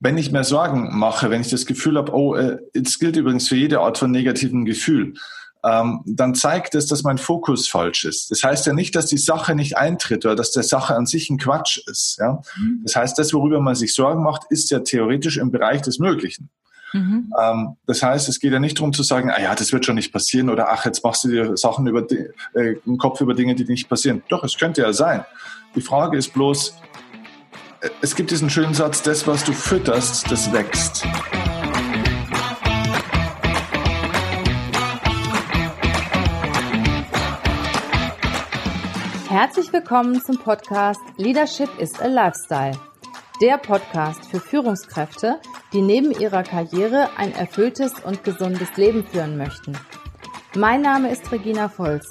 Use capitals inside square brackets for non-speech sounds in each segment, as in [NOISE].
Wenn ich mir Sorgen mache, wenn ich das Gefühl habe, oh, äh, es gilt übrigens für jede Art von negativen Gefühl, ähm, dann zeigt es, dass mein Fokus falsch ist. Das heißt ja nicht, dass die Sache nicht eintritt oder dass der Sache an sich ein Quatsch ist. Ja? Mhm. Das heißt, das, worüber man sich Sorgen macht, ist ja theoretisch im Bereich des Möglichen. Mhm. Ähm, das heißt, es geht ja nicht darum zu sagen, ah ja, das wird schon nicht passieren oder ach, jetzt machst du dir Sachen über äh, im Kopf über Dinge, die nicht passieren. Doch, es könnte ja sein. Die Frage ist bloß, es gibt diesen schönen Satz, das, was du fütterst, das wächst. Herzlich willkommen zum Podcast Leadership is a Lifestyle. Der Podcast für Führungskräfte, die neben ihrer Karriere ein erfülltes und gesundes Leben führen möchten. Mein Name ist Regina Volz.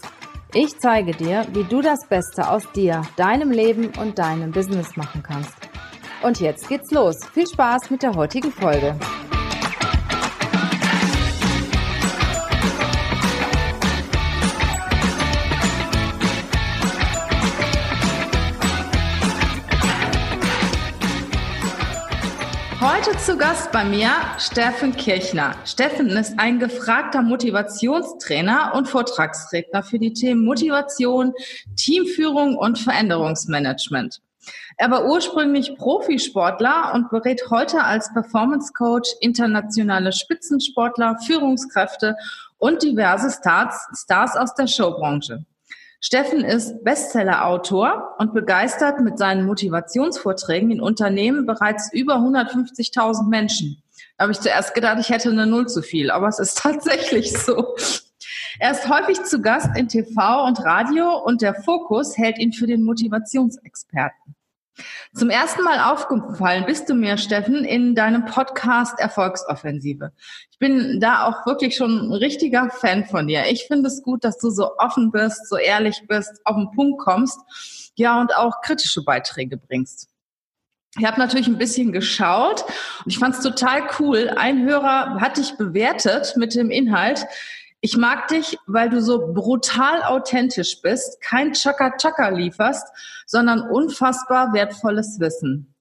Ich zeige dir, wie du das Beste aus dir, deinem Leben und deinem Business machen kannst. Und jetzt geht's los. Viel Spaß mit der heutigen Folge. Heute zu Gast bei mir Steffen Kirchner. Steffen ist ein gefragter Motivationstrainer und Vortragsredner für die Themen Motivation, Teamführung und Veränderungsmanagement. Er war ursprünglich Profisportler und berät heute als Performance Coach internationale Spitzensportler, Führungskräfte und diverse Stars, Stars aus der Showbranche. Steffen ist Bestseller-Autor und begeistert mit seinen Motivationsvorträgen in Unternehmen bereits über 150.000 Menschen. Da habe ich zuerst gedacht, ich hätte eine Null zu viel, aber es ist [LAUGHS] tatsächlich so. Er ist häufig zu Gast in TV und Radio und der Fokus hält ihn für den Motivationsexperten. Zum ersten Mal aufgefallen bist du mir, Steffen, in deinem Podcast Erfolgsoffensive. Ich bin da auch wirklich schon ein richtiger Fan von dir. Ich finde es gut, dass du so offen bist, so ehrlich bist, auf den Punkt kommst, ja, und auch kritische Beiträge bringst. Ich habe natürlich ein bisschen geschaut und ich fand es total cool. Ein Hörer hat dich bewertet mit dem Inhalt, ich mag dich, weil du so brutal authentisch bist, kein Chaka-Chaka lieferst, sondern unfassbar wertvolles Wissen.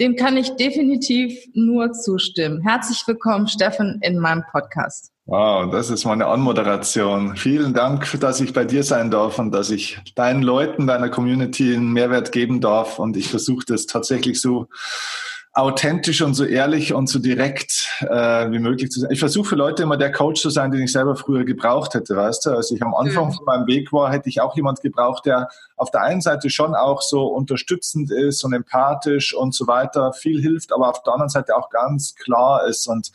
Dem kann ich definitiv nur zustimmen. Herzlich willkommen, Steffen, in meinem Podcast. Wow, das ist meine Anmoderation. Vielen Dank, dass ich bei dir sein darf und dass ich deinen Leuten, deiner Community einen Mehrwert geben darf. Und ich versuche das tatsächlich so authentisch und so ehrlich und so direkt äh, wie möglich zu sein. Ich versuche für Leute immer der Coach zu sein, den ich selber früher gebraucht hätte, weißt du? Als ich am Anfang von meinem Weg war, hätte ich auch jemand gebraucht, der auf der einen Seite schon auch so unterstützend ist und empathisch und so weiter, viel hilft, aber auf der anderen Seite auch ganz klar ist und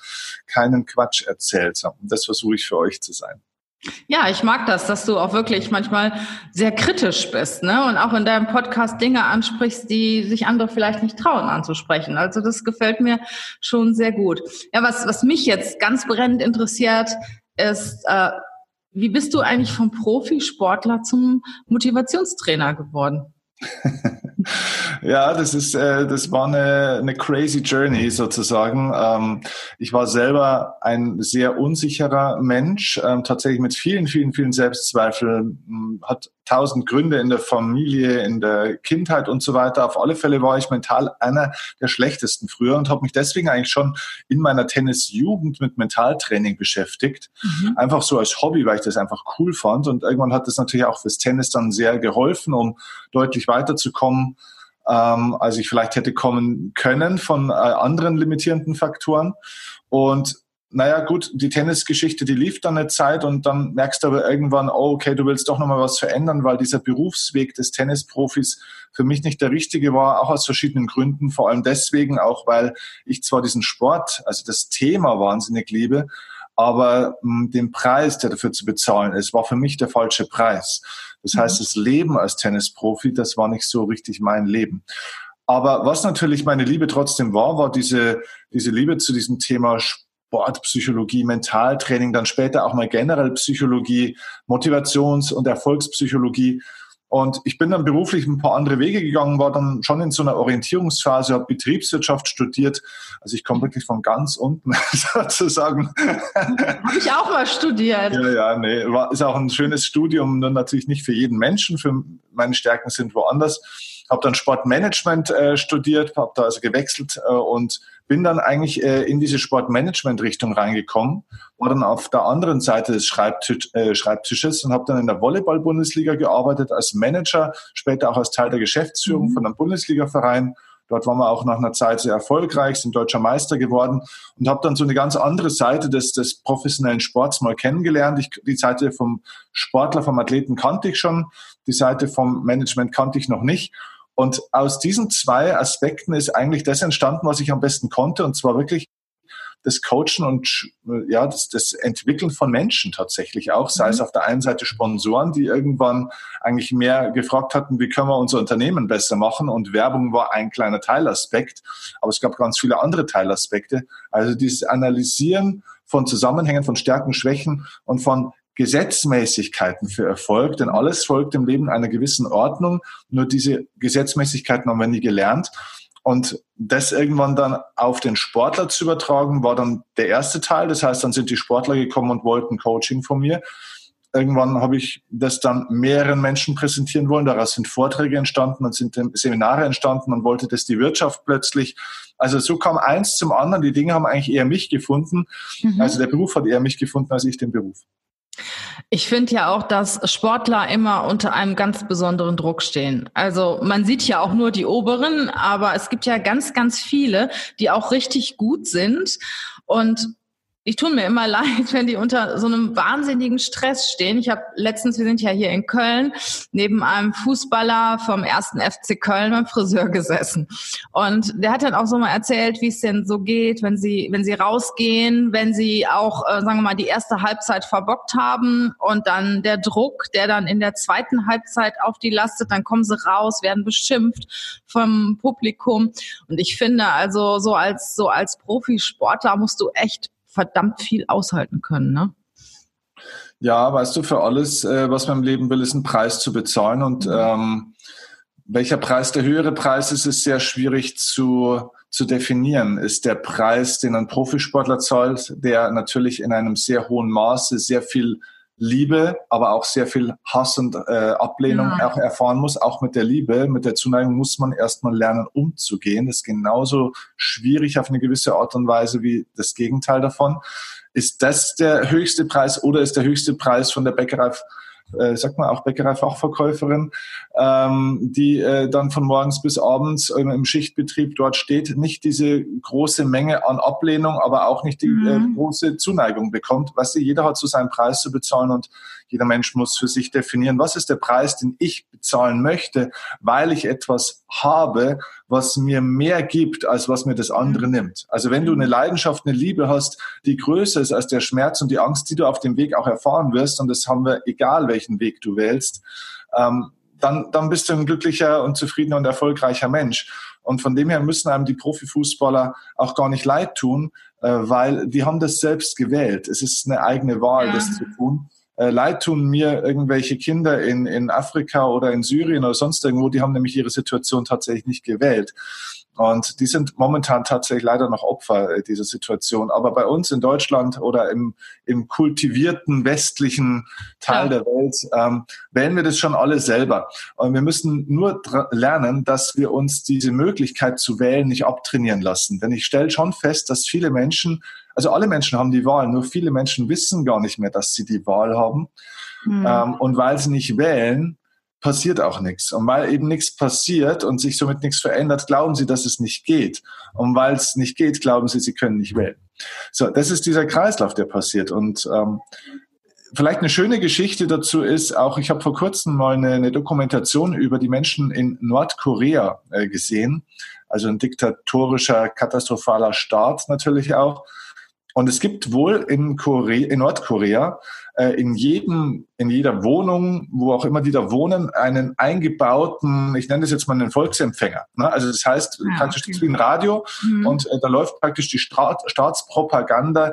keinen Quatsch erzählt. Und das versuche ich für euch zu sein. Ja, ich mag das, dass du auch wirklich manchmal sehr kritisch bist, ne? Und auch in deinem Podcast Dinge ansprichst, die sich andere vielleicht nicht trauen anzusprechen. Also das gefällt mir schon sehr gut. Ja, was, was mich jetzt ganz brennend interessiert, ist, äh, wie bist du eigentlich vom Profisportler zum Motivationstrainer geworden? [LAUGHS] ja, das ist, äh, das war eine, eine crazy Journey sozusagen. Ähm, ich war selber ein sehr unsicherer Mensch, ähm, tatsächlich mit vielen, vielen, vielen Selbstzweifeln, hm, hat tausend Gründe in der Familie, in der Kindheit und so weiter. Auf alle Fälle war ich mental einer der schlechtesten früher und habe mich deswegen eigentlich schon in meiner Tennisjugend mit Mentaltraining beschäftigt. Mhm. Einfach so als Hobby, weil ich das einfach cool fand. Und irgendwann hat das natürlich auch fürs Tennis dann sehr geholfen, um deutlich weiterzukommen ähm, als ich vielleicht hätte kommen können von äh, anderen limitierenden Faktoren. Und naja, gut, die Tennisgeschichte, die lief dann eine Zeit und dann merkst du aber irgendwann, oh, okay, du willst doch nochmal was verändern, weil dieser Berufsweg des Tennisprofis für mich nicht der richtige war, auch aus verschiedenen Gründen. Vor allem deswegen auch, weil ich zwar diesen Sport, also das Thema wahnsinnig liebe, aber mh, hm, den Preis, der dafür zu bezahlen ist, war für mich der falsche Preis. Das mhm. heißt, das Leben als Tennisprofi, das war nicht so richtig mein Leben. Aber was natürlich meine Liebe trotzdem war, war diese, diese Liebe zu diesem Thema Sport Sportpsychologie, Mentaltraining, dann später auch mal generell Psychologie, Motivations- und Erfolgspsychologie. Und ich bin dann beruflich ein paar andere Wege gegangen, war dann schon in so einer Orientierungsphase, habe Betriebswirtschaft studiert. Also ich komme wirklich von ganz unten [LAUGHS] sozusagen. Habe ich auch mal studiert. Ja, ja, nee, war, ist auch ein schönes Studium, nur natürlich nicht für jeden Menschen. Für meine Stärken sind woanders. Habe dann Sportmanagement äh, studiert, habe da also gewechselt äh, und bin dann eigentlich äh, in diese Sportmanagement-Richtung reingekommen, war dann auf der anderen Seite des Schreibtisch, äh, Schreibtisches und habe dann in der Volleyball-Bundesliga gearbeitet als Manager, später auch als Teil der Geschäftsführung mhm. von einem Bundesliga-Verein Dort waren wir auch nach einer Zeit sehr erfolgreich, sind deutscher Meister geworden und habe dann so eine ganz andere Seite des, des professionellen Sports mal kennengelernt. Ich, die Seite vom Sportler, vom Athleten kannte ich schon, die Seite vom Management kannte ich noch nicht. Und aus diesen zwei Aspekten ist eigentlich das entstanden, was ich am besten konnte, und zwar wirklich das Coachen und ja, das, das Entwickeln von Menschen tatsächlich auch, sei mhm. es auf der einen Seite Sponsoren, die irgendwann eigentlich mehr gefragt hatten, wie können wir unser Unternehmen besser machen und Werbung war ein kleiner Teilaspekt, aber es gab ganz viele andere Teilaspekte. Also dieses Analysieren von Zusammenhängen, von Stärken, Schwächen und von Gesetzmäßigkeiten für Erfolg, denn alles folgt im Leben einer gewissen Ordnung. Nur diese Gesetzmäßigkeiten haben wir nie gelernt. Und das irgendwann dann auf den Sportler zu übertragen, war dann der erste Teil. Das heißt, dann sind die Sportler gekommen und wollten Coaching von mir. Irgendwann habe ich das dann mehreren Menschen präsentieren wollen. Daraus sind Vorträge entstanden und sind Seminare entstanden und wollte das die Wirtschaft plötzlich. Also so kam eins zum anderen. Die Dinge haben eigentlich eher mich gefunden. Mhm. Also der Beruf hat eher mich gefunden als ich den Beruf. Ich finde ja auch, dass Sportler immer unter einem ganz besonderen Druck stehen. Also man sieht ja auch nur die oberen, aber es gibt ja ganz, ganz viele, die auch richtig gut sind. Und ich tue mir immer [LAUGHS] leid, wenn die unter so einem wahnsinnigen Stress stehen. Ich habe letztens, wir sind ja hier in Köln, neben einem Fußballer vom ersten FC Köln beim Friseur gesessen. Und der hat dann auch so mal erzählt, wie es denn so geht, wenn sie, wenn sie rausgehen, wenn sie auch, äh, sagen wir mal, die erste Halbzeit verbockt haben und dann der Druck, der dann in der zweiten Halbzeit auf die lastet, dann kommen sie raus, werden beschimpft vom Publikum. Und ich finde also so als, so als Profisportler musst du echt verdammt viel aushalten können, ne? Ja, weißt du, für alles, äh, was man im Leben will, ist ein Preis zu bezahlen. Und mhm. ähm, welcher Preis der höhere Preis ist, ist sehr schwierig zu, zu definieren. Ist der Preis, den ein Profisportler zahlt, der natürlich in einem sehr hohen Maße sehr viel Liebe, aber auch sehr viel Hass und äh, Ablehnung ja. auch erfahren muss. Auch mit der Liebe, mit der Zuneigung muss man erstmal lernen, umzugehen. Das ist genauso schwierig auf eine gewisse Art und Weise wie das Gegenteil davon. Ist das der höchste Preis oder ist der höchste Preis von der Bäckerei äh, sagt man auch Bäckerei-Fachverkäuferin, ähm, die äh, dann von morgens bis abends ähm, im Schichtbetrieb dort steht, nicht diese große Menge an Ablehnung, aber auch nicht die äh, mhm. äh, große Zuneigung bekommt. Weißt du, jeder hat so seinen Preis zu bezahlen und jeder Mensch muss für sich definieren, was ist der Preis, den ich bezahlen möchte, weil ich etwas habe, was mir mehr gibt, als was mir das andere mhm. nimmt. Also wenn du eine Leidenschaft, eine Liebe hast, die größer ist als der Schmerz und die Angst, die du auf dem Weg auch erfahren wirst, und das haben wir, egal welchen Weg du wählst, ähm, dann, dann bist du ein glücklicher und zufriedener und erfolgreicher Mensch. Und von dem her müssen einem die Profifußballer auch gar nicht leid tun, äh, weil die haben das selbst gewählt. Es ist eine eigene Wahl, ja. das zu tun äh, leid tun mir irgendwelche Kinder in, in Afrika oder in Syrien oder sonst irgendwo, die haben nämlich ihre Situation tatsächlich nicht gewählt. Und die sind momentan tatsächlich leider noch Opfer äh, dieser Situation. Aber bei uns in Deutschland oder im, im kultivierten westlichen Teil ja. der Welt ähm, wählen wir das schon alle selber. Und wir müssen nur lernen, dass wir uns diese Möglichkeit zu wählen nicht abtrainieren lassen. Denn ich stelle schon fest, dass viele Menschen also alle Menschen haben die Wahl, nur viele Menschen wissen gar nicht mehr, dass sie die Wahl haben. Mhm. Ähm, und weil sie nicht wählen, passiert auch nichts. Und weil eben nichts passiert und sich somit nichts verändert, glauben sie, dass es nicht geht. Und weil es nicht geht, glauben sie, sie können nicht wählen. So, das ist dieser Kreislauf, der passiert. Und ähm, vielleicht eine schöne Geschichte dazu ist auch, ich habe vor kurzem mal eine, eine, Dokumentation über die Menschen in Nordkorea äh, gesehen. Also ein diktatorischer, katastrophaler Staat natürlich auch. Und es gibt wohl in, Korea, in Nordkorea äh, in jedem, in jeder Wohnung, wo auch immer die da wohnen, einen eingebauten, ich nenne das jetzt mal einen Volksempfänger. Ne? Also das heißt ja, praktisch okay. wie ein Radio mhm. und äh, da läuft praktisch die Staat, Staatspropaganda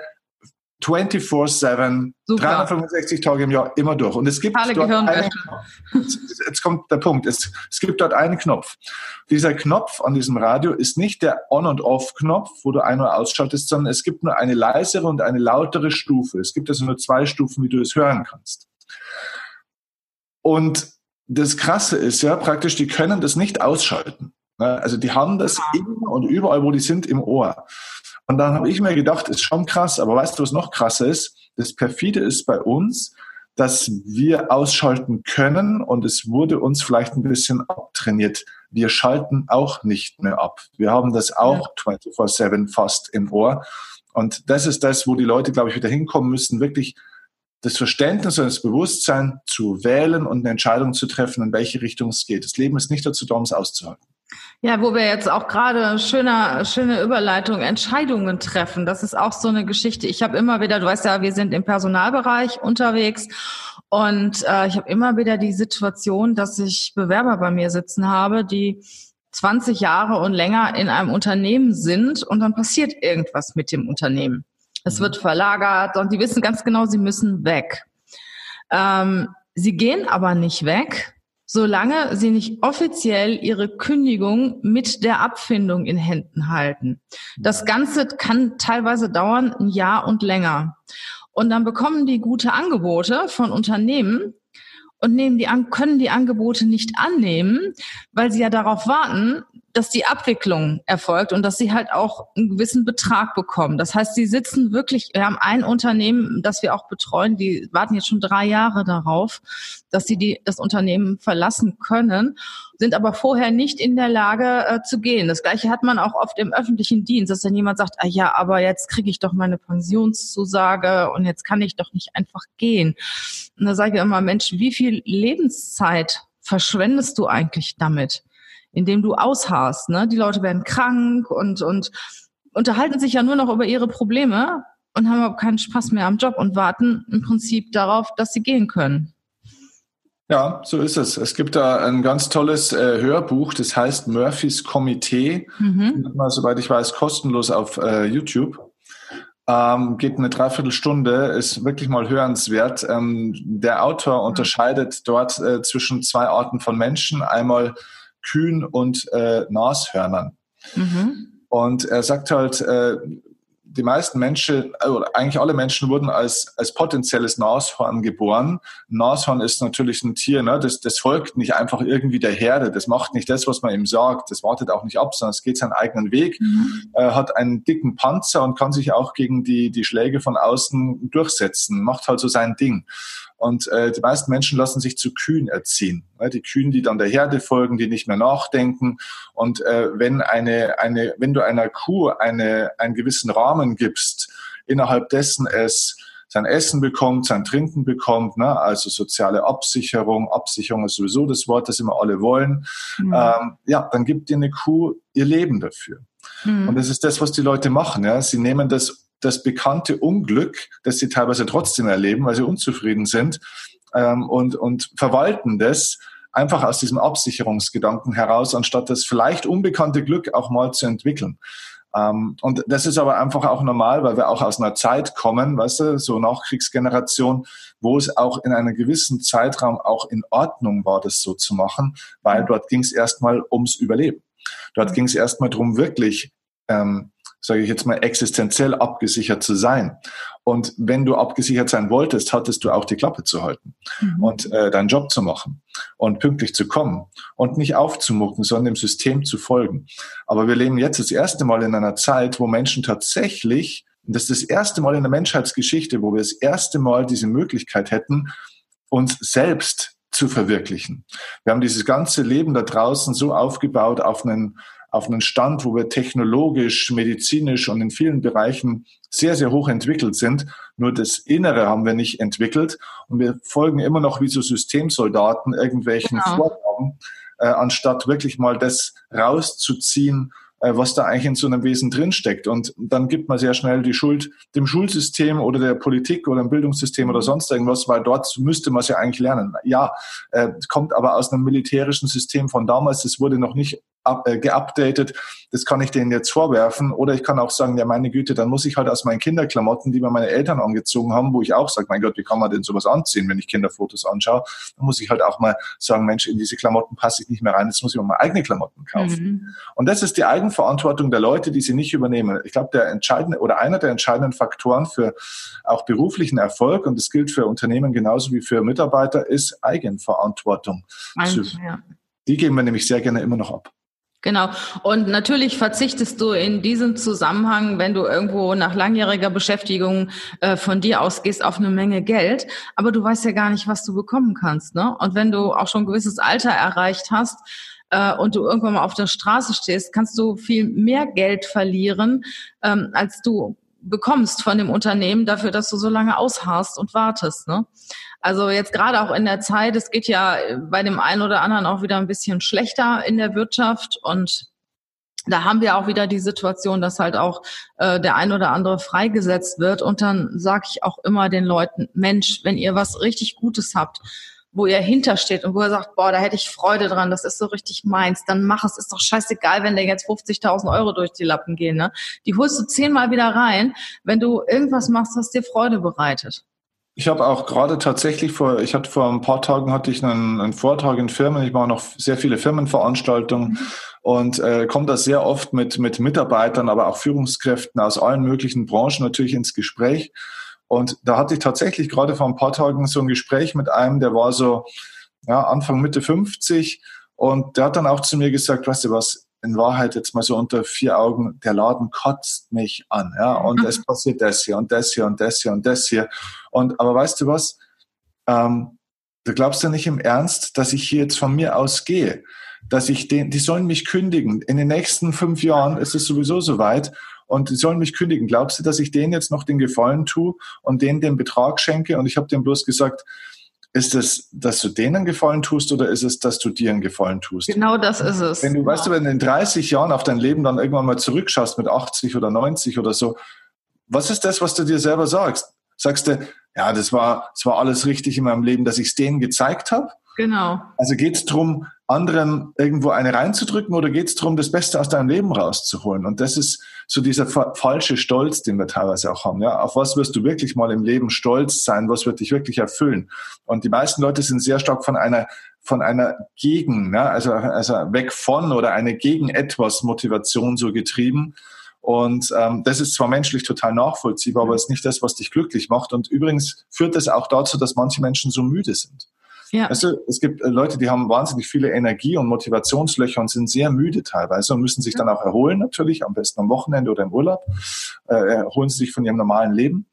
24-7, 365 Tage im Jahr immer durch. Und es gibt Alle dort einen, jetzt kommt der Punkt, es, es gibt dort einen Knopf. Dieser Knopf an diesem Radio ist nicht der On- und Off-Knopf, wo du ein- oder ausschaltest, sondern es gibt nur eine leisere und eine lautere Stufe. Es gibt also nur zwei Stufen, wie du es hören kannst. Und das Krasse ist ja praktisch, die können das nicht ausschalten. Ne? Also die haben das immer und überall, wo die sind, im Ohr. Und dann habe ich mir gedacht, ist schon krass, aber weißt du, was noch krasser ist? Das perfide ist bei uns, dass wir ausschalten können und es wurde uns vielleicht ein bisschen abtrainiert. Wir schalten auch nicht mehr ab. Wir haben das auch 24-7 fast im Ohr. Und das ist das, wo die Leute, glaube ich, wieder hinkommen müssen, wirklich das Verständnis und das Bewusstsein zu wählen und eine Entscheidung zu treffen, in welche Richtung es geht. Das Leben ist nicht dazu da, um es auszuhalten. Ja, wo wir jetzt auch gerade schöner, schöne Überleitung, Entscheidungen treffen. Das ist auch so eine Geschichte. Ich habe immer wieder, du weißt ja, wir sind im Personalbereich unterwegs und äh, ich habe immer wieder die Situation, dass ich Bewerber bei mir sitzen habe, die 20 Jahre und länger in einem Unternehmen sind und dann passiert irgendwas mit dem Unternehmen. Es wird verlagert und die wissen ganz genau, sie müssen weg. Ähm, sie gehen aber nicht weg, solange sie nicht offiziell ihre Kündigung mit der Abfindung in Händen halten. Das Ganze kann teilweise dauern ein Jahr und länger. Und dann bekommen die gute Angebote von Unternehmen und nehmen die an, können die Angebote nicht annehmen, weil sie ja darauf warten, dass die Abwicklung erfolgt und dass sie halt auch einen gewissen Betrag bekommen. Das heißt, sie sitzen wirklich, wir haben ein Unternehmen, das wir auch betreuen, die warten jetzt schon drei Jahre darauf, dass sie die, das Unternehmen verlassen können, sind aber vorher nicht in der Lage äh, zu gehen. Das Gleiche hat man auch oft im öffentlichen Dienst, dass dann jemand sagt, ah ja, aber jetzt kriege ich doch meine Pensionszusage und jetzt kann ich doch nicht einfach gehen. Und da sage ich immer, Mensch, wie viel Lebenszeit verschwendest du eigentlich damit? Indem du ausharrst. Ne? Die Leute werden krank und, und unterhalten sich ja nur noch über ihre Probleme und haben überhaupt keinen Spaß mehr am Job und warten im Prinzip darauf, dass sie gehen können. Ja, so ist es. Es gibt da ein ganz tolles äh, Hörbuch, das heißt Murphys Komitee. Mhm. Mal, soweit ich weiß, kostenlos auf äh, YouTube. Ähm, geht eine Dreiviertelstunde, ist wirklich mal hörenswert. Ähm, der Autor unterscheidet dort äh, zwischen zwei Arten von Menschen. Einmal Kühen und äh, Nashörnern. Mhm. Und er sagt halt, äh, die meisten Menschen, also eigentlich alle Menschen wurden als, als potenzielles Nashorn geboren. Nashorn ist natürlich ein Tier, ne? das, das folgt nicht einfach irgendwie der Herde, das macht nicht das, was man ihm sagt, das wartet auch nicht ab, sondern es geht seinen eigenen Weg, mhm. äh, hat einen dicken Panzer und kann sich auch gegen die, die Schläge von außen durchsetzen, macht halt so sein Ding. Und äh, die meisten Menschen lassen sich zu Kühen erziehen. Ne? Die Kühen, die dann der Herde folgen, die nicht mehr nachdenken. Und äh, wenn eine, eine, wenn du einer Kuh eine, einen gewissen Rahmen gibst, innerhalb dessen es sein Essen bekommt, sein Trinken bekommt, ne? also soziale Absicherung. Absicherung ist sowieso das Wort, das immer alle wollen. Mhm. Ähm, ja, dann gibt dir eine Kuh ihr Leben dafür. Mhm. Und das ist das, was die Leute machen. Ja? Sie nehmen das das bekannte Unglück, das sie teilweise trotzdem erleben, weil sie unzufrieden sind ähm, und, und verwalten das einfach aus diesem Absicherungsgedanken heraus, anstatt das vielleicht unbekannte Glück auch mal zu entwickeln. Ähm, und das ist aber einfach auch normal, weil wir auch aus einer Zeit kommen, weißt du, so Nachkriegsgeneration, wo es auch in einem gewissen Zeitraum auch in Ordnung war, das so zu machen, weil dort ging es erstmal ums Überleben. Dort ging es erstmal darum, wirklich ähm, sage ich jetzt mal, existenziell abgesichert zu sein. Und wenn du abgesichert sein wolltest, hattest du auch die Klappe zu halten mhm. und äh, deinen Job zu machen und pünktlich zu kommen und nicht aufzumucken, sondern dem System zu folgen. Aber wir leben jetzt das erste Mal in einer Zeit, wo Menschen tatsächlich, das ist das erste Mal in der Menschheitsgeschichte, wo wir das erste Mal diese Möglichkeit hätten, uns selbst zu verwirklichen. Wir haben dieses ganze Leben da draußen so aufgebaut auf einen auf einen Stand, wo wir technologisch, medizinisch und in vielen Bereichen sehr, sehr hoch entwickelt sind. Nur das Innere haben wir nicht entwickelt und wir folgen immer noch wie so Systemsoldaten irgendwelchen genau. Vorgaben, äh, anstatt wirklich mal das rauszuziehen, äh, was da eigentlich in so einem Wesen drinsteckt. Und dann gibt man sehr schnell die Schuld dem Schulsystem oder der Politik oder dem Bildungssystem oder sonst irgendwas, weil dort müsste man es ja eigentlich lernen. Ja, äh, kommt aber aus einem militärischen System von damals. Das wurde noch nicht äh, geupdatet. Das kann ich denen jetzt vorwerfen. Oder ich kann auch sagen, ja, meine Güte, dann muss ich halt aus meinen Kinderklamotten, die mir meine Eltern angezogen haben, wo ich auch sage, mein Gott, wie kann man denn sowas anziehen, wenn ich Kinderfotos anschaue? Dann muss ich halt auch mal sagen, Mensch, in diese Klamotten passe ich nicht mehr rein, jetzt muss ich mal meine eigene Klamotten kaufen. Mhm. Und das ist die Eigenverantwortung der Leute, die sie nicht übernehmen. Ich glaube, der entscheidende oder einer der entscheidenden Faktoren für auch beruflichen Erfolg, und das gilt für Unternehmen genauso wie für Mitarbeiter, ist Eigenverantwortung. Also, ja. Die geben wir nämlich sehr gerne immer noch ab. Genau. Und natürlich verzichtest du in diesem Zusammenhang, wenn du irgendwo nach langjähriger Beschäftigung äh, von dir ausgehst, auf eine Menge Geld. Aber du weißt ja gar nicht, was du bekommen kannst. Ne? Und wenn du auch schon ein gewisses Alter erreicht hast, äh, und du irgendwann mal auf der Straße stehst, kannst du viel mehr Geld verlieren, ähm, als du bekommst von dem Unternehmen dafür, dass du so lange ausharrst und wartest. Ne? Also jetzt gerade auch in der Zeit, es geht ja bei dem einen oder anderen auch wieder ein bisschen schlechter in der Wirtschaft und da haben wir auch wieder die Situation, dass halt auch äh, der ein oder andere freigesetzt wird. Und dann sage ich auch immer den Leuten, Mensch, wenn ihr was richtig Gutes habt, wo ihr hintersteht und wo ihr sagt, boah, da hätte ich Freude dran, das ist so richtig meins, dann mach es. Ist doch scheißegal, wenn dir jetzt 50.000 Euro durch die Lappen gehen. Ne? Die holst du zehnmal wieder rein, wenn du irgendwas machst, was dir Freude bereitet. Ich habe auch gerade tatsächlich vor, ich hatte vor ein paar Tagen hatte ich einen, einen Vortrag in Firmen, ich mache noch sehr viele Firmenveranstaltungen und äh, komme da sehr oft mit, mit Mitarbeitern, aber auch Führungskräften aus allen möglichen Branchen natürlich ins Gespräch. Und da hatte ich tatsächlich gerade vor ein paar Tagen so ein Gespräch mit einem, der war so ja, Anfang, Mitte 50 und der hat dann auch zu mir gesagt, weißt du was, in Wahrheit jetzt mal so unter vier Augen, der Laden kotzt mich an, ja, und mhm. es passiert das hier und das hier und das hier und das hier. Und aber weißt du was? Ähm, du glaubst ja nicht im Ernst, dass ich hier jetzt von mir aus gehe, dass ich den, die sollen mich kündigen. In den nächsten fünf Jahren ist es sowieso soweit und die sollen mich kündigen. Glaubst du, dass ich denen jetzt noch den Gefallen tue und denen den Betrag schenke? Und ich habe dem bloß gesagt, ist es, dass du denen Gefallen tust oder ist es, dass du dir einen Gefallen tust? Genau das ist es. Wenn du, ja. weißt du, wenn du in 30 Jahren auf dein Leben dann irgendwann mal zurückschaust mit 80 oder 90 oder so, was ist das, was du dir selber sagst? Sagst du, ja, das war, das war alles richtig in meinem Leben, dass ich es denen gezeigt habe? Genau. Also geht es darum, anderen irgendwo eine reinzudrücken oder geht es darum, das Beste aus deinem Leben rauszuholen? Und das ist so dieser fa falsche Stolz, den wir teilweise auch haben. Ja, auf was wirst du wirklich mal im Leben stolz sein? Was wird dich wirklich erfüllen? Und die meisten Leute sind sehr stark von einer von einer Gegen, ja, also, also weg von oder eine gegen etwas Motivation so getrieben. Und ähm, das ist zwar menschlich total nachvollziehbar, aber es ist nicht das, was dich glücklich macht. Und übrigens führt das auch dazu, dass manche Menschen so müde sind. Ja. Weißt du, es gibt äh, Leute, die haben wahnsinnig viele Energie und Motivationslöcher und sind sehr müde teilweise und müssen sich dann auch erholen, natürlich, am besten am Wochenende oder im Urlaub, äh, erholen sie sich von ihrem normalen Leben.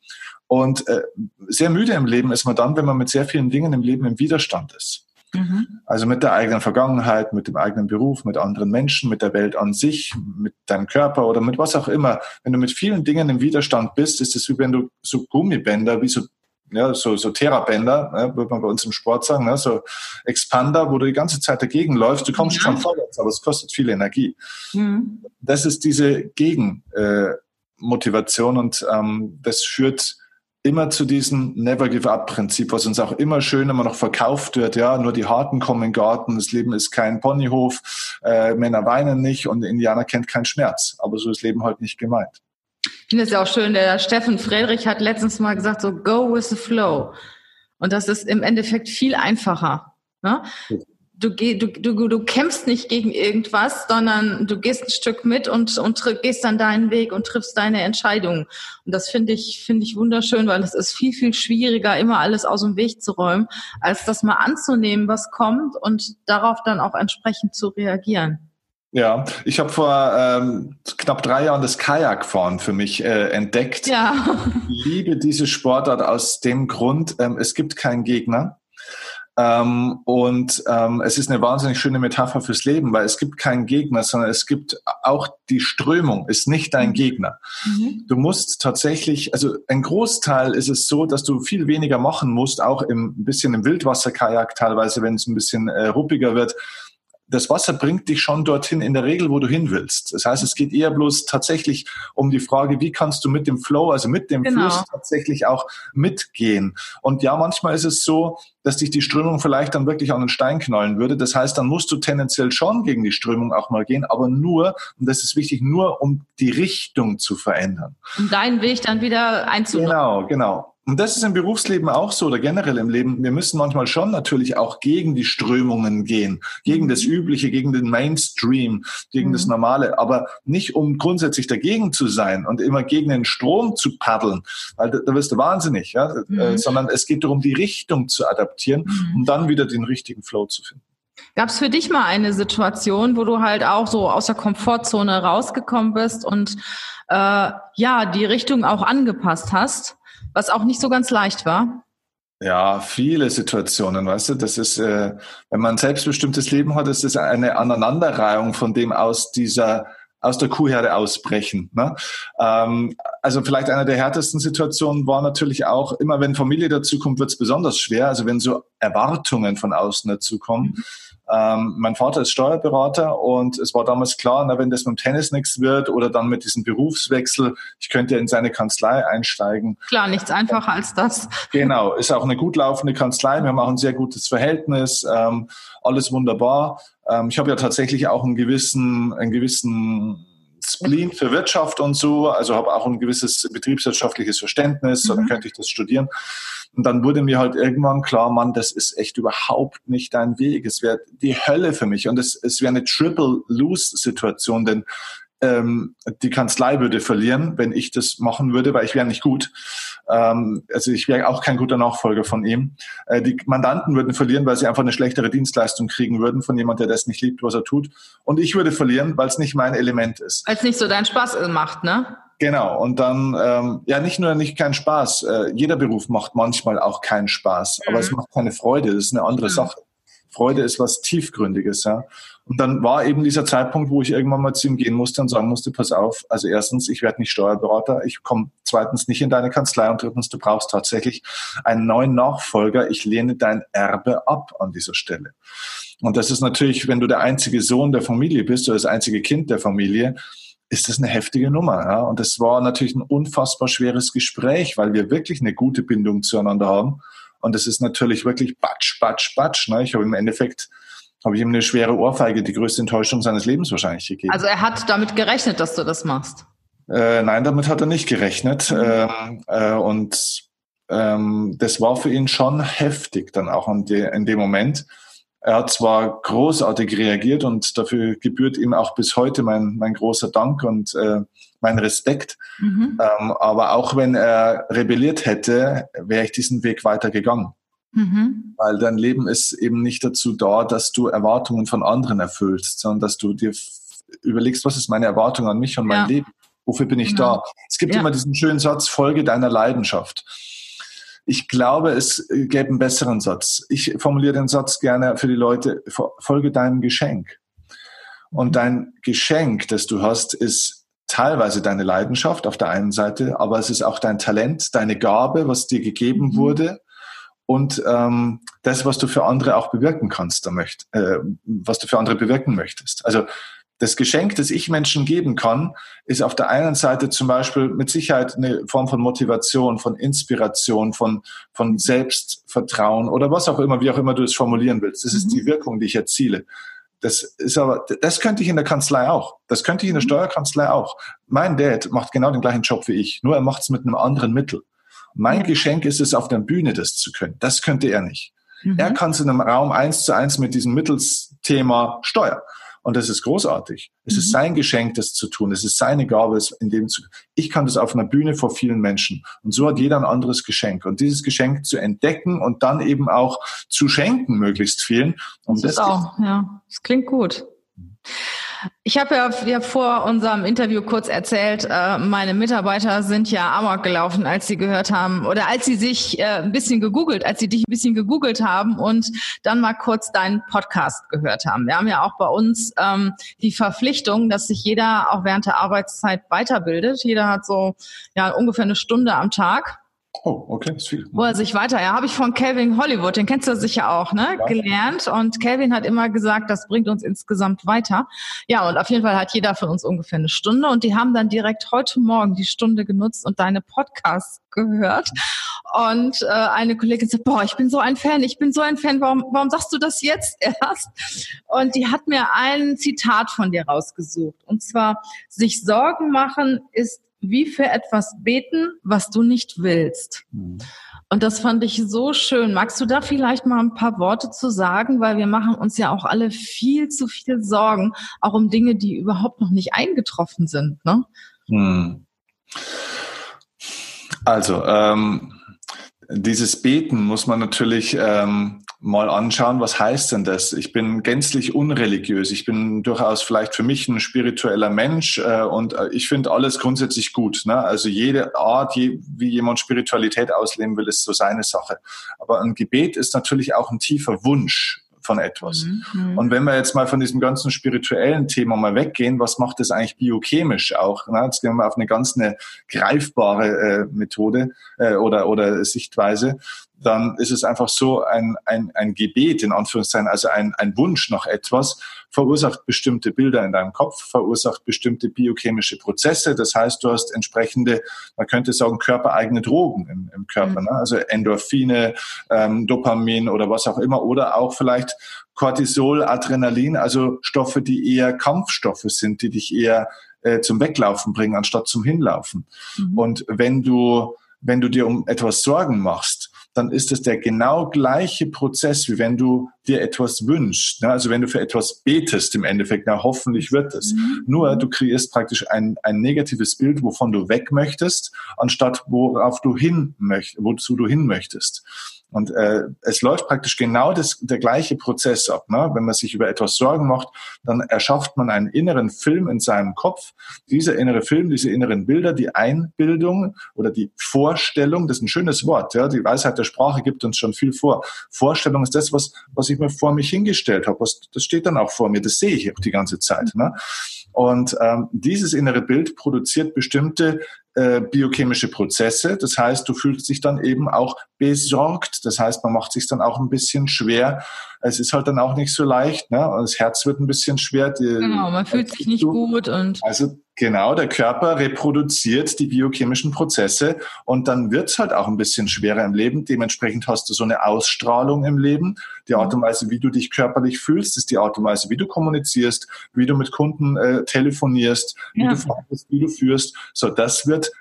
Und äh, sehr müde im Leben ist man dann, wenn man mit sehr vielen Dingen im Leben im Widerstand ist. Mhm. Also mit der eigenen Vergangenheit, mit dem eigenen Beruf, mit anderen Menschen, mit der Welt an sich, mit deinem Körper oder mit was auch immer. Wenn du mit vielen Dingen im Widerstand bist, ist es wie wenn du so Gummibänder, wie so ja, so, so Therabänder, ja, würde man bei uns im Sport sagen, ne, so Expander, wo du die ganze Zeit dagegen läufst, du kommst ja. schon vorwärts, aber es kostet viel Energie. Mhm. Das ist diese Gegenmotivation äh, und ähm, das führt immer zu diesem Never Give Up Prinzip, was uns auch immer schön immer noch verkauft wird. Ja, nur die Harten kommen in den Garten, das Leben ist kein Ponyhof, äh, Männer weinen nicht und Indianer kennt keinen Schmerz. Aber so ist Leben halt nicht gemeint. Ich finde es ja auch schön, der Steffen Friedrich hat letztens mal gesagt, so go with the flow. Und das ist im Endeffekt viel einfacher. Ne? Du, du, du, du kämpfst nicht gegen irgendwas, sondern du gehst ein Stück mit und, und gehst dann deinen Weg und triffst deine Entscheidungen. Und das finde ich, finde ich wunderschön, weil es ist viel, viel schwieriger, immer alles aus dem Weg zu räumen, als das mal anzunehmen, was kommt und darauf dann auch entsprechend zu reagieren. Ja, ich habe vor ähm, knapp drei Jahren das Kajakfahren für mich äh, entdeckt. Ja. Ich liebe diese Sportart aus dem Grund, ähm, es gibt keinen Gegner. Ähm, und ähm, es ist eine wahnsinnig schöne Metapher fürs Leben, weil es gibt keinen Gegner, sondern es gibt auch die Strömung, ist nicht dein mhm. Gegner. Mhm. Du musst tatsächlich, also ein Großteil ist es so, dass du viel weniger machen musst, auch im ein bisschen im Wildwasserkajak teilweise, wenn es ein bisschen äh, ruppiger wird das Wasser bringt dich schon dorthin in der Regel, wo du hin willst. Das heißt, es geht eher bloß tatsächlich um die Frage, wie kannst du mit dem Flow, also mit dem genau. Fluss tatsächlich auch mitgehen. Und ja, manchmal ist es so, dass dich die Strömung vielleicht dann wirklich an den Stein knallen würde. Das heißt, dann musst du tendenziell schon gegen die Strömung auch mal gehen, aber nur, und das ist wichtig, nur um die Richtung zu verändern. Um deinen Weg dann wieder einzunehmen. Genau, genau. Und das ist im Berufsleben auch so oder generell im Leben. Wir müssen manchmal schon natürlich auch gegen die Strömungen gehen, gegen das mhm. Übliche, gegen den Mainstream, gegen mhm. das Normale, aber nicht um grundsätzlich dagegen zu sein und immer gegen den Strom zu paddeln, weil da, da wirst du wahnsinnig, ja? Mhm. Äh, sondern es geht darum, die Richtung zu adaptieren, mhm. um dann wieder den richtigen Flow zu finden. Gab es für dich mal eine Situation, wo du halt auch so aus der Komfortzone rausgekommen bist und äh, ja die Richtung auch angepasst hast? Was auch nicht so ganz leicht war? Ja, viele Situationen, weißt du, das ist, äh, wenn man ein selbstbestimmtes Leben hat, ist das eine Aneinanderreihung von dem aus dieser aus der Kuhherde ausbrechen. Ne? Ähm, also vielleicht eine der härtesten Situationen war natürlich auch, immer wenn Familie dazukommt, wird es besonders schwer. Also wenn so Erwartungen von außen dazukommen. Ähm, mein Vater ist Steuerberater und es war damals klar, na, wenn das mit dem Tennis nichts wird oder dann mit diesem Berufswechsel, ich könnte in seine Kanzlei einsteigen. Klar, nichts einfacher als das. Genau, ist auch eine gut laufende Kanzlei. Wir haben auch ein sehr gutes Verhältnis, ähm, alles wunderbar. Ähm, ich habe ja tatsächlich auch einen gewissen, einen gewissen Spleen für Wirtschaft und so, also habe auch ein gewisses betriebswirtschaftliches Verständnis, mhm. dann könnte ich das studieren. Und dann wurde mir halt irgendwann klar, Mann, das ist echt überhaupt nicht dein Weg. Es wäre die Hölle für mich und es, es wäre eine Triple-Lose-Situation, denn ähm, die Kanzlei würde verlieren, wenn ich das machen würde, weil ich wäre nicht gut. Ähm, also ich wäre auch kein guter Nachfolger von ihm. Äh, die Mandanten würden verlieren, weil sie einfach eine schlechtere Dienstleistung kriegen würden von jemand, der das nicht liebt, was er tut. Und ich würde verlieren, weil es nicht mein Element ist. Weil es nicht so deinen Spaß macht, ne? Genau, und dann, ähm, ja, nicht nur nicht keinen Spaß, äh, jeder Beruf macht manchmal auch keinen Spaß, mhm. aber es macht keine Freude, das ist eine andere mhm. Sache. Freude ist was Tiefgründiges, ja. Und dann war eben dieser Zeitpunkt, wo ich irgendwann mal zu ihm gehen musste und sagen musste, pass auf, also erstens, ich werde nicht Steuerberater, ich komme zweitens nicht in deine Kanzlei und drittens, du brauchst tatsächlich einen neuen Nachfolger, ich lehne dein Erbe ab an dieser Stelle. Und das ist natürlich, wenn du der einzige Sohn der Familie bist oder das einzige Kind der Familie, ist das eine heftige Nummer. Ja? Und das war natürlich ein unfassbar schweres Gespräch, weil wir wirklich eine gute Bindung zueinander haben. Und es ist natürlich wirklich batsch, batsch, batsch. Ne? Ich habe im Endeffekt habe ich ihm eine schwere Ohrfeige, die größte Enttäuschung seines Lebens wahrscheinlich gegeben. Also er hat damit gerechnet, dass du das machst? Äh, nein, damit hat er nicht gerechnet. Mhm. Ähm, äh, und ähm, das war für ihn schon heftig dann auch in, de, in dem Moment. Er hat zwar großartig reagiert und dafür gebührt ihm auch bis heute mein, mein großer Dank und äh, mein Respekt. Mhm. Ähm, aber auch wenn er rebelliert hätte, wäre ich diesen Weg weitergegangen. Mhm. Weil dein Leben ist eben nicht dazu da, dass du Erwartungen von anderen erfüllst, sondern dass du dir überlegst, was ist meine Erwartung an mich und mein ja. Leben? Wofür bin ich genau. da? Es gibt ja. immer diesen schönen Satz, Folge deiner Leidenschaft. Ich glaube, es gäbe einen besseren Satz. Ich formuliere den Satz gerne für die Leute, folge deinem Geschenk. Und dein Geschenk, das du hast, ist teilweise deine Leidenschaft auf der einen Seite, aber es ist auch dein Talent, deine Gabe, was dir gegeben mhm. wurde und ähm, das, was du für andere auch bewirken kannst, da möcht, äh, was du für andere bewirken möchtest. Also das Geschenk, das ich Menschen geben kann, ist auf der einen Seite zum Beispiel mit Sicherheit eine Form von Motivation, von Inspiration, von, von Selbstvertrauen oder was auch immer, wie auch immer du es formulieren willst. Das mhm. ist die Wirkung, die ich erziele. Das ist aber, das könnte ich in der Kanzlei auch. Das könnte ich in der mhm. Steuerkanzlei auch. Mein Dad macht genau den gleichen Job wie ich, nur er macht es mit einem anderen Mittel. Mein ja. Geschenk ist es, auf der Bühne das zu können. Das könnte er nicht. Mhm. Er kann es in einem Raum eins zu eins mit diesem Mittelsthema Steuer. Und das ist großartig. Es mhm. ist sein Geschenk, das zu tun. Es ist seine Gabe, es in dem zu. Ich kann das auf einer Bühne vor vielen Menschen. Und so hat jeder ein anderes Geschenk. Und dieses Geschenk zu entdecken und dann eben auch zu schenken, möglichst vielen. Um das, das ist auch, ja. Das klingt gut. Ich habe ja, ja, vor unserem Interview kurz erzählt, äh, meine Mitarbeiter sind ja amok gelaufen, als sie gehört haben oder als sie sich äh, ein bisschen gegoogelt, als sie dich ein bisschen gegoogelt haben und dann mal kurz deinen Podcast gehört haben. Wir haben ja auch bei uns ähm, die Verpflichtung, dass sich jeder auch während der Arbeitszeit weiterbildet. Jeder hat so ja ungefähr eine Stunde am Tag Oh, okay, ist viel. Wo er sich weiter, ja, habe ich von Calvin Hollywood, den kennst du sicher auch, ne, ja. gelernt. Und Calvin hat immer gesagt, das bringt uns insgesamt weiter. Ja, und auf jeden Fall hat jeder von uns ungefähr eine Stunde. Und die haben dann direkt heute Morgen die Stunde genutzt und deine Podcasts gehört. Und äh, eine Kollegin sagt, boah, ich bin so ein Fan, ich bin so ein Fan, warum, warum sagst du das jetzt [LAUGHS] erst? Und die hat mir ein Zitat von dir rausgesucht. Und zwar, sich Sorgen machen ist wie für etwas beten, was du nicht willst. Mhm. Und das fand ich so schön. Magst du da vielleicht mal ein paar Worte zu sagen? Weil wir machen uns ja auch alle viel zu viel Sorgen, auch um Dinge, die überhaupt noch nicht eingetroffen sind. Ne? Hm. Also, ähm, dieses Beten muss man natürlich ähm, mal anschauen, was heißt denn das? Ich bin gänzlich unreligiös. Ich bin durchaus vielleicht für mich ein spiritueller Mensch äh, und äh, ich finde alles grundsätzlich gut. Ne? Also jede Art, je, wie jemand Spiritualität ausleben will, ist so seine Sache. Aber ein Gebet ist natürlich auch ein tiefer Wunsch von etwas. Mhm. mhm. Und wenn wir jetzt mal von diesem ganzen spirituellen Thema mal weggehen, was macht das eigentlich biochemisch auch? Ne? Jetzt gehen wir auf eine ganz eine greifbare äh, Methode äh, oder, oder Sichtweise dann ist es einfach so ein, ein, ein Gebet, in Anführungszeichen, also ein, ein Wunsch nach etwas, verursacht bestimmte Bilder in deinem Kopf, verursacht bestimmte biochemische Prozesse. Das heißt, du hast entsprechende, man könnte sagen, körpereigene Drogen im, im Körper, mhm. ne? also Endorphine, ähm, Dopamin oder was auch immer, oder auch vielleicht Cortisol, Adrenalin, also Stoffe, die eher Kampfstoffe sind, die dich eher äh, zum Weglaufen bringen, anstatt zum Hinlaufen. Mhm. Und wenn du, wenn du dir um etwas Sorgen machst, dann ist es der genau gleiche Prozess, wie wenn du dir etwas wünschst. Ne? Also wenn du für etwas betest im Endeffekt, na hoffentlich wird es. Mhm. Nur du kreierst praktisch ein, ein negatives Bild, wovon du weg möchtest, anstatt worauf du hin möchtest, wozu du hin möchtest. Und äh, es läuft praktisch genau das, der gleiche Prozess ab. Ne? Wenn man sich über etwas Sorgen macht, dann erschafft man einen inneren Film in seinem Kopf. Dieser innere Film, diese inneren Bilder, die Einbildung oder die Vorstellung, das ist ein schönes Wort. Ja? Die Weisheit der Sprache gibt uns schon viel vor. Vorstellung ist das, was, was ich mir vor mich hingestellt habe. Das steht dann auch vor mir. Das sehe ich auch die ganze Zeit. Ne? Und ähm, dieses innere Bild produziert bestimmte äh, biochemische Prozesse. Das heißt, du fühlst dich dann eben auch besorgt. Das heißt, man macht sich dann auch ein bisschen schwer. Es ist halt dann auch nicht so leicht. Ne? Das Herz wird ein bisschen schwer. Die, genau, man fühlt sich nicht gut und also Genau, der Körper reproduziert die biochemischen Prozesse und dann wird's halt auch ein bisschen schwerer im Leben. Dementsprechend hast du so eine Ausstrahlung im Leben. Die Art und Weise, wie du dich körperlich fühlst, ist die Art und Weise, wie du kommunizierst, wie du mit Kunden äh, telefonierst, wie ja. du verhandelst, wie du führst. So, das wird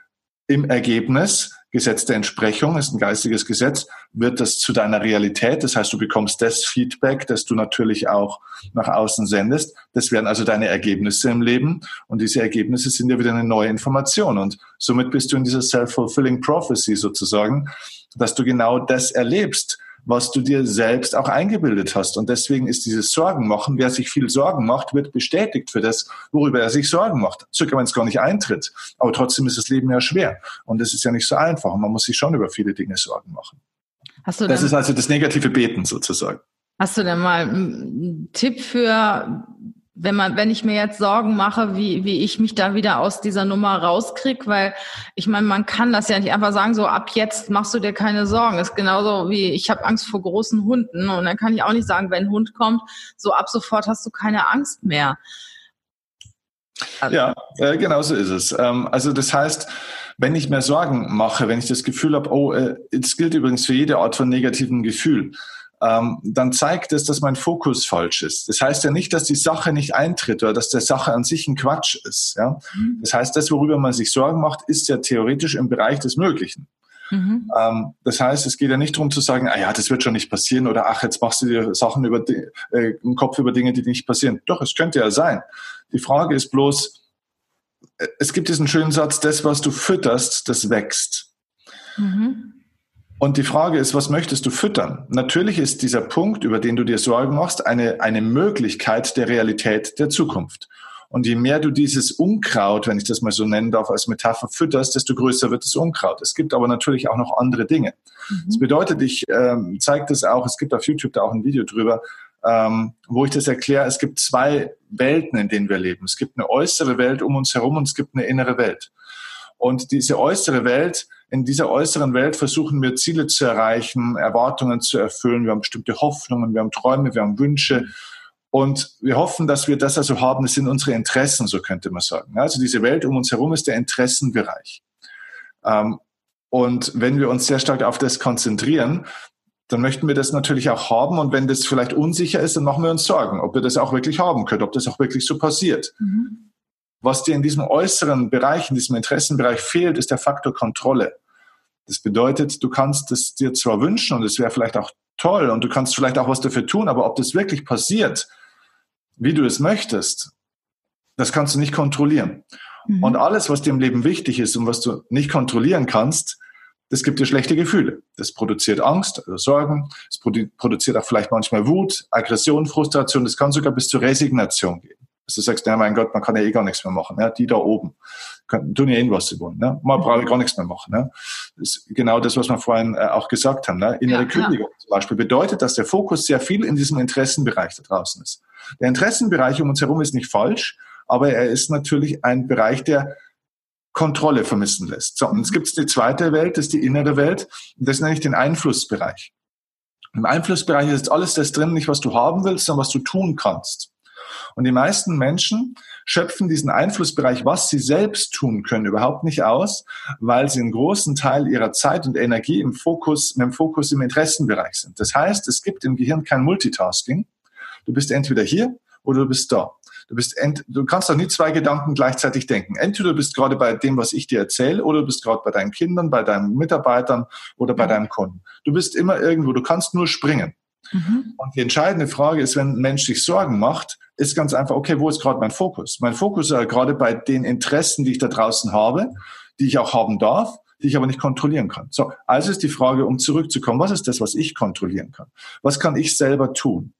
im Ergebnis Gesetz der Entsprechung ist ein geistiges Gesetz, wird das zu deiner Realität. Das heißt, du bekommst das Feedback, das du natürlich auch nach außen sendest. Das wären also deine Ergebnisse im Leben. Und diese Ergebnisse sind ja wieder eine neue Information. Und somit bist du in dieser self-fulfilling prophecy sozusagen, dass du genau das erlebst, was du dir selbst auch eingebildet hast. Und deswegen ist dieses Sorgen machen, wer sich viel Sorgen macht, wird bestätigt für das, worüber er sich Sorgen macht. Sogar wenn es gar nicht eintritt. Aber trotzdem ist das Leben ja schwer. Und es ist ja nicht so einfach. Und man muss sich schon über viele Dinge Sorgen machen. Hast du das ist also das negative Beten sozusagen. Hast du denn mal einen Tipp für wenn man, wenn ich mir jetzt Sorgen mache, wie, wie ich mich da wieder aus dieser Nummer rauskriege, weil ich meine, man kann das ja nicht einfach sagen, so ab jetzt machst du dir keine Sorgen. Das ist genauso wie ich habe Angst vor großen Hunden und dann kann ich auch nicht sagen, wenn ein Hund kommt, so ab sofort hast du keine Angst mehr. Also. Ja, äh, genau so ist es. Ähm, also das heißt, wenn ich mir Sorgen mache, wenn ich das Gefühl habe, oh, äh, das gilt übrigens für jede Art von negativen Gefühl, ähm, dann zeigt es, dass mein Fokus falsch ist. Das heißt ja nicht, dass die Sache nicht eintritt oder dass der Sache an sich ein Quatsch ist. Ja? Mhm. Das heißt, das, worüber man sich Sorgen macht, ist ja theoretisch im Bereich des Möglichen. Mhm. Ähm, das heißt, es geht ja nicht darum zu sagen, ah ja, das wird schon nicht passieren oder ach, jetzt machst du dir Sachen über die, äh, im Kopf über Dinge, die nicht passieren. Doch, es könnte ja sein. Die Frage ist bloß, äh, es gibt diesen schönen Satz, das, was du fütterst, das wächst. Mhm. Und die Frage ist, was möchtest du füttern? Natürlich ist dieser Punkt, über den du dir Sorgen machst, eine, eine Möglichkeit der Realität der Zukunft. Und je mehr du dieses Unkraut, wenn ich das mal so nennen darf, als Metapher fütterst, desto größer wird das Unkraut. Es gibt aber natürlich auch noch andere Dinge. Mhm. Das bedeutet, ich ähm, zeige das auch, es gibt auf YouTube da auch ein Video drüber, ähm, wo ich das erkläre, es gibt zwei Welten, in denen wir leben. Es gibt eine äußere Welt um uns herum und es gibt eine innere Welt. Und diese äußere Welt, in dieser äußeren Welt versuchen wir Ziele zu erreichen, Erwartungen zu erfüllen. Wir haben bestimmte Hoffnungen, wir haben Träume, wir haben Wünsche. Und wir hoffen, dass wir das also haben. Das sind unsere Interessen, so könnte man sagen. Also diese Welt um uns herum ist der Interessenbereich. Ähm, und wenn wir uns sehr stark auf das konzentrieren, dann möchten wir das natürlich auch haben. Und wenn das vielleicht unsicher ist, dann machen wir uns Sorgen, ob wir das auch wirklich haben können, ob das auch wirklich so passiert. Mhm. Was dir in diesem äußeren Bereich, in diesem Interessenbereich fehlt, ist der Faktor Kontrolle. Das bedeutet, du kannst es dir zwar wünschen und es wäre vielleicht auch toll und du kannst vielleicht auch was dafür tun, aber ob das wirklich passiert, wie du es möchtest, das kannst du nicht kontrollieren. Mhm. Und alles, was dir im Leben wichtig ist und was du nicht kontrollieren kannst, das gibt dir schlechte Gefühle. Das produziert Angst, also Sorgen. Es produziert auch vielleicht manchmal Wut, Aggression, Frustration. Das kann sogar bis zur Resignation gehen. Dass du sagst, ja, mein Gott, man kann ja eh gar nichts mehr machen. Ja, die da oben können, tun ja eh, was sie wollen. Ne? Man braucht ja gar nichts mehr machen. Ne? Das ist genau das, was wir vorhin äh, auch gesagt haben. Ne? Innere ja, Kündigung ja. zum Beispiel bedeutet, dass der Fokus sehr viel in diesem Interessenbereich da draußen ist. Der Interessenbereich um uns herum ist nicht falsch, aber er ist natürlich ein Bereich, der Kontrolle vermissen lässt. So, und jetzt gibt es die zweite Welt, das ist die innere Welt, und das nenne ich den Einflussbereich. Im Einflussbereich ist alles das drin, nicht was du haben willst, sondern was du tun kannst. Und die meisten Menschen schöpfen diesen Einflussbereich, was sie selbst tun können, überhaupt nicht aus, weil sie einen großen Teil ihrer Zeit und Energie im Fokus, mit dem Fokus im Interessenbereich sind. Das heißt, es gibt im Gehirn kein Multitasking. Du bist entweder hier oder du bist da. Du, bist ent, du kannst doch nie zwei Gedanken gleichzeitig denken. Entweder du bist gerade bei dem, was ich dir erzähle, oder du bist gerade bei deinen Kindern, bei deinen Mitarbeitern oder bei deinem Kunden. Du bist immer irgendwo, du kannst nur springen. Mhm. Und die entscheidende Frage ist, wenn ein Mensch sich Sorgen macht, ist ganz einfach, okay, wo ist gerade mein Fokus? Mein Fokus ist gerade bei den Interessen, die ich da draußen habe, die ich auch haben darf, die ich aber nicht kontrollieren kann. So, also ist die Frage, um zurückzukommen, was ist das, was ich kontrollieren kann? Was kann ich selber tun?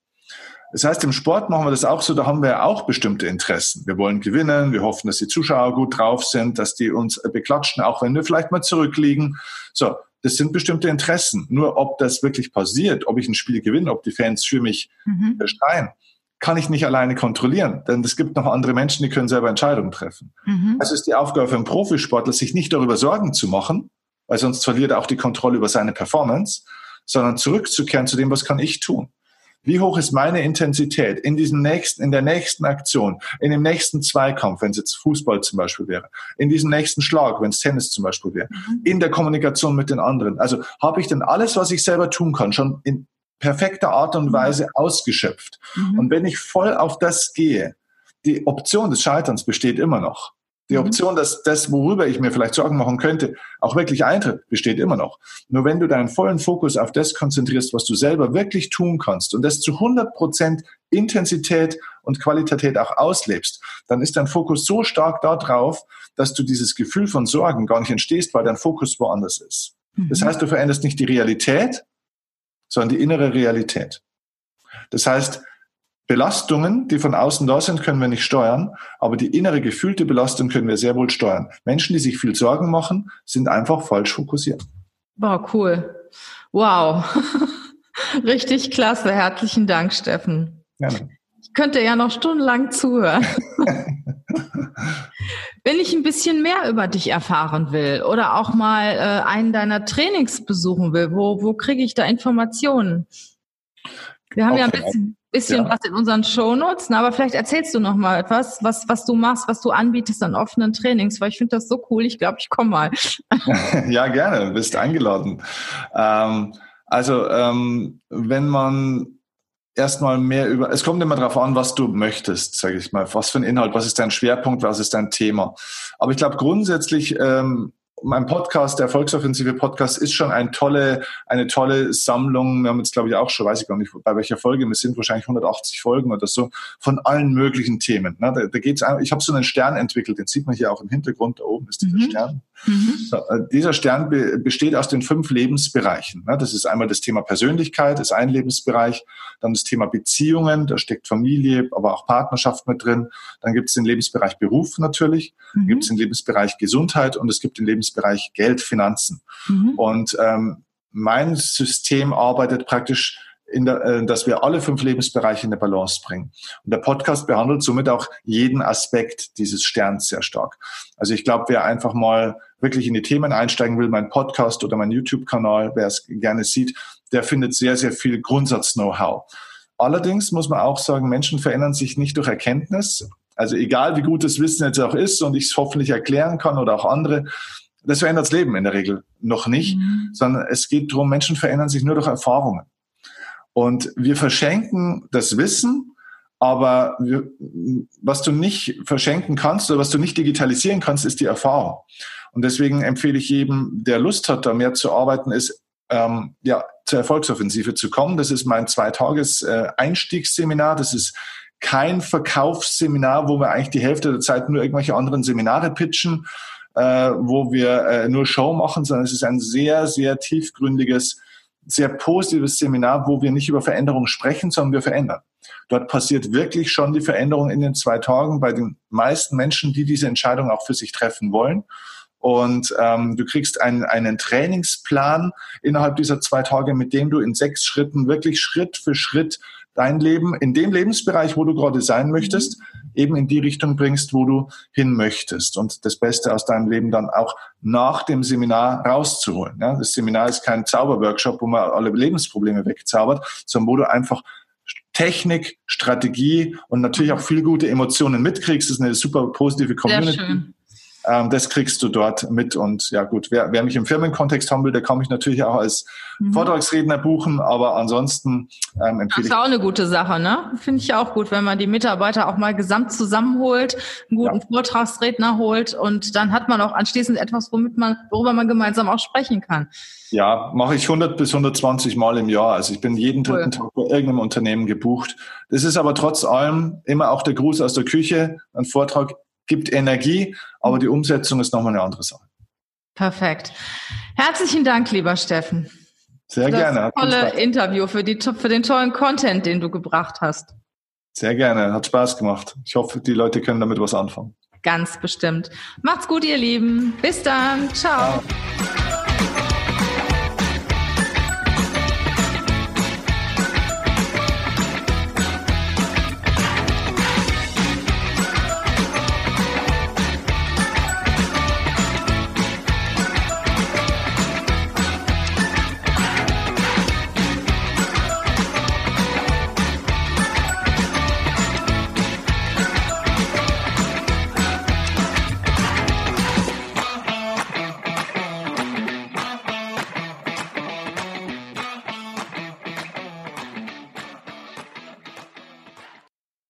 Das heißt, im Sport machen wir das auch so, da haben wir auch bestimmte Interessen. Wir wollen gewinnen, wir hoffen, dass die Zuschauer gut drauf sind, dass die uns beklatschen, auch wenn wir vielleicht mal zurückliegen. So, das sind bestimmte Interessen. Nur ob das wirklich passiert, ob ich ein Spiel gewinne, ob die Fans für mich mhm. schreien, kann ich nicht alleine kontrollieren. Denn es gibt noch andere Menschen, die können selber Entscheidungen treffen. Mhm. Also ist die Aufgabe für einen Profisportler, sich nicht darüber Sorgen zu machen, weil sonst verliert er auch die Kontrolle über seine Performance, sondern zurückzukehren zu dem, was kann ich tun. Wie hoch ist meine Intensität in diesem nächsten, in der nächsten Aktion, in dem nächsten Zweikampf, wenn es jetzt Fußball zum Beispiel wäre, in diesem nächsten Schlag, wenn es Tennis zum Beispiel wäre, mhm. in der Kommunikation mit den anderen. Also habe ich denn alles, was ich selber tun kann, schon in perfekter Art und mhm. Weise ausgeschöpft? Mhm. Und wenn ich voll auf das gehe, die Option des Scheiterns besteht immer noch. Die mhm. Option, dass das, worüber ich mir vielleicht Sorgen machen könnte, auch wirklich eintritt, besteht immer noch. Nur wenn du deinen vollen Fokus auf das konzentrierst, was du selber wirklich tun kannst und das zu 100 Prozent Intensität und Qualität auch auslebst, dann ist dein Fokus so stark darauf, dass du dieses Gefühl von Sorgen gar nicht entstehst, weil dein Fokus woanders ist. Mhm. Das heißt, du veränderst nicht die Realität, sondern die innere Realität. Das heißt, Belastungen, die von außen da sind, können wir nicht steuern, aber die innere gefühlte Belastung können wir sehr wohl steuern. Menschen, die sich viel Sorgen machen, sind einfach falsch fokussiert. Wow, cool. Wow. [LAUGHS] Richtig klasse. Herzlichen Dank, Steffen. Gerne. Ich könnte ja noch stundenlang zuhören. [LAUGHS] [LAUGHS] Wenn ich ein bisschen mehr über dich erfahren will oder auch mal äh, einen deiner Trainings besuchen will, wo, wo kriege ich da Informationen? Wir haben okay. ja ein bisschen, bisschen ja. was in unseren Shownotes, na, aber vielleicht erzählst du noch mal etwas, was, was du machst, was du anbietest an offenen Trainings, weil ich finde das so cool. Ich glaube, ich komme mal. [LAUGHS] ja, gerne, du bist eingeladen. Ähm, also, ähm, wenn man erstmal mehr über, es kommt immer darauf an, was du möchtest, sage ich mal, was für ein Inhalt, was ist dein Schwerpunkt, was ist dein Thema. Aber ich glaube grundsätzlich ähm, mein Podcast, der Erfolgsoffensive Podcast, ist schon eine tolle, eine tolle Sammlung. Wir haben jetzt, glaube ich, auch schon, weiß ich gar nicht, bei welcher Folge, wir sind wahrscheinlich 180 Folgen oder so, von allen möglichen Themen. Da, da geht's, ich habe so einen Stern entwickelt, den sieht man hier auch im Hintergrund, da oben ist dieser mhm. Stern. Mhm. So, äh, dieser Stern be besteht aus den fünf Lebensbereichen. Das ist einmal das Thema Persönlichkeit, ist ein Lebensbereich, dann das Thema Beziehungen, da steckt Familie, aber auch Partnerschaft mit drin. Dann gibt es den Lebensbereich Beruf natürlich, mhm. gibt es den Lebensbereich Gesundheit und es gibt den Lebensbereich Geld, Finanzen. Mhm. Und ähm, mein System arbeitet praktisch in der, äh, dass wir alle fünf Lebensbereiche in der Balance bringen. Und der Podcast behandelt somit auch jeden Aspekt dieses Sterns sehr stark. Also ich glaube, wer einfach mal wirklich in die Themen einsteigen will, mein Podcast oder mein YouTube-Kanal, wer es gerne sieht, der findet sehr, sehr viel Grundsatz-Know-how. Allerdings muss man auch sagen, Menschen verändern sich nicht durch Erkenntnis. Also egal wie gut das Wissen jetzt auch ist und ich es hoffentlich erklären kann oder auch andere, das verändert das Leben in der Regel noch nicht, mhm. sondern es geht darum, Menschen verändern sich nur durch Erfahrungen. Und wir verschenken das Wissen, aber wir, was du nicht verschenken kannst oder was du nicht digitalisieren kannst, ist die Erfahrung. Und deswegen empfehle ich jedem, der Lust hat, da mehr zu arbeiten, ist ähm, ja zur Erfolgsoffensive zu kommen. Das ist mein zweitages äh, Einstiegsseminar. Das ist kein Verkaufsseminar, wo wir eigentlich die Hälfte der Zeit nur irgendwelche anderen Seminare pitchen, wo wir äh, nur Show machen, sondern es ist ein sehr, sehr tiefgründiges, sehr positives Seminar, wo wir nicht über Veränderung sprechen, sondern wir verändern. Dort passiert wirklich schon die Veränderung in den zwei Tagen bei den meisten Menschen, die diese Entscheidung auch für sich treffen wollen. Und ähm, du kriegst einen, einen Trainingsplan innerhalb dieser zwei Tage, mit dem du in sechs Schritten wirklich Schritt für Schritt dein Leben in dem Lebensbereich, wo du gerade sein möchtest, eben in die Richtung bringst, wo du hin möchtest und das Beste aus deinem Leben dann auch nach dem Seminar rauszuholen. Ja, das Seminar ist kein Zauberworkshop, wo man alle Lebensprobleme wegzaubert, sondern wo du einfach Technik, Strategie und natürlich auch viel gute Emotionen mitkriegst. Das ist eine super positive Community. Ähm, das kriegst du dort mit. Und ja gut, wer, wer mich im Firmenkontext haben will, der kann mich natürlich auch als mhm. Vortragsredner buchen. Aber ansonsten ähm, empfehle ich. Das ist auch eine gute Sache, ne? Finde ich auch gut, wenn man die Mitarbeiter auch mal gesamt zusammenholt, einen guten ja. Vortragsredner holt und dann hat man auch anschließend etwas, womit man, worüber man gemeinsam auch sprechen kann. Ja, mache ich 100 bis 120 Mal im Jahr. Also ich bin jeden dritten Tag bei irgendeinem Unternehmen gebucht. Das ist aber trotz allem immer auch der Gruß aus der Küche, ein Vortrag gibt Energie, aber die Umsetzung ist nochmal eine andere Sache. Perfekt. Herzlichen Dank, lieber Steffen. Sehr für gerne. Das tolle Interview, für, die, für den tollen Content, den du gebracht hast. Sehr gerne, hat Spaß gemacht. Ich hoffe, die Leute können damit was anfangen. Ganz bestimmt. Macht's gut, ihr Lieben. Bis dann. Ciao. Ciao.